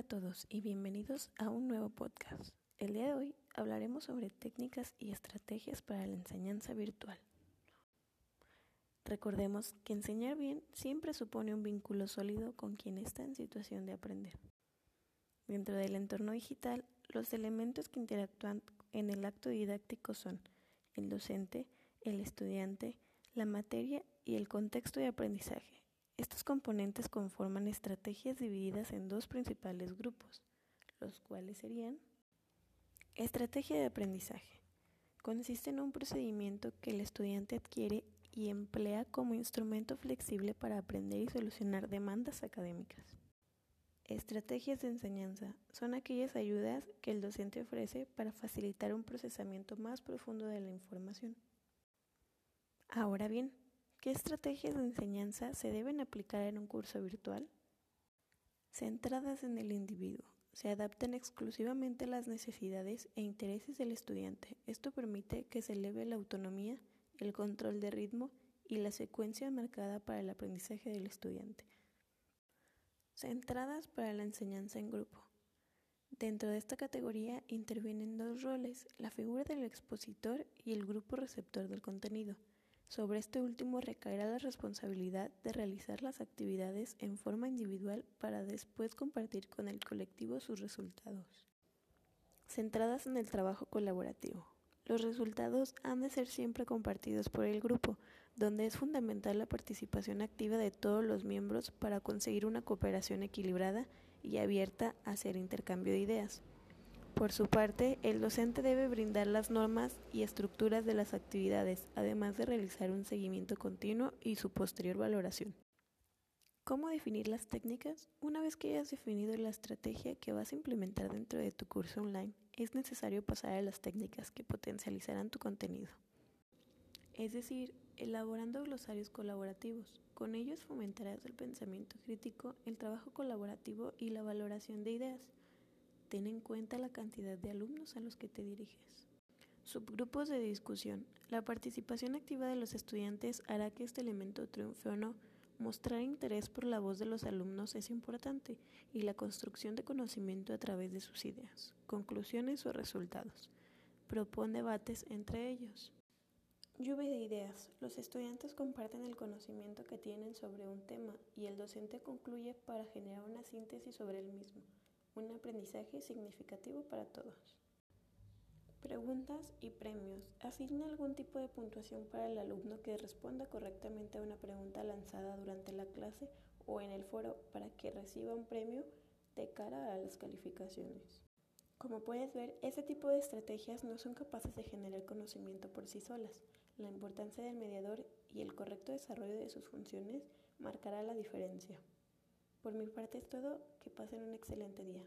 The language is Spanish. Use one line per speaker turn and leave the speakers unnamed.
Hola a todos y bienvenidos a un nuevo podcast. El día de hoy hablaremos sobre técnicas y estrategias para la enseñanza virtual. Recordemos que enseñar bien siempre supone un vínculo sólido con quien está en situación de aprender. Dentro del entorno digital, los elementos que interactúan en el acto didáctico son el docente, el estudiante, la materia y el contexto de aprendizaje. Estos componentes conforman estrategias divididas en dos principales grupos, los cuales serían Estrategia de aprendizaje. Consiste en un procedimiento que el estudiante adquiere y emplea como instrumento flexible para aprender y solucionar demandas académicas. Estrategias de enseñanza son aquellas ayudas que el docente ofrece para facilitar un procesamiento más profundo de la información. Ahora bien, ¿Qué estrategias de enseñanza se deben aplicar en un curso virtual? Centradas en el individuo, se adaptan exclusivamente a las necesidades e intereses del estudiante. Esto permite que se eleve la autonomía, el control de ritmo y la secuencia marcada para el aprendizaje del estudiante. Centradas para la enseñanza en grupo. Dentro de esta categoría intervienen dos roles, la figura del expositor y el grupo receptor del contenido. Sobre este último recaerá la responsabilidad de realizar las actividades en forma individual para después compartir con el colectivo sus resultados. Centradas en el trabajo colaborativo. Los resultados han de ser siempre compartidos por el grupo, donde es fundamental la participación activa de todos los miembros para conseguir una cooperación equilibrada y abierta a hacer intercambio de ideas. Por su parte, el docente debe brindar las normas y estructuras de las actividades, además de realizar un seguimiento continuo y su posterior valoración. ¿Cómo definir las técnicas? Una vez que hayas definido la estrategia que vas a implementar dentro de tu curso online, es necesario pasar a las técnicas que potencializarán tu contenido. Es decir, elaborando glosarios colaborativos. Con ellos fomentarás el pensamiento crítico, el trabajo colaborativo y la valoración de ideas. Ten en cuenta la cantidad de alumnos a los que te diriges. Subgrupos de discusión. La participación activa de los estudiantes hará que este elemento triunfe o no. Mostrar interés por la voz de los alumnos es importante y la construcción de conocimiento a través de sus ideas, conclusiones o resultados. Propone debates entre ellos. Lluvia de ideas. Los estudiantes comparten el conocimiento que tienen sobre un tema y el docente concluye para generar una síntesis sobre el mismo un aprendizaje significativo para todos. Preguntas y premios. Asigna algún tipo de puntuación para el alumno que responda correctamente a una pregunta lanzada durante la clase o en el foro para que reciba un premio de cara a las calificaciones. Como puedes ver, este tipo de estrategias no son capaces de generar conocimiento por sí solas. La importancia del mediador y el correcto desarrollo de sus funciones marcará la diferencia. Por mi parte es todo, que pasen un excelente día.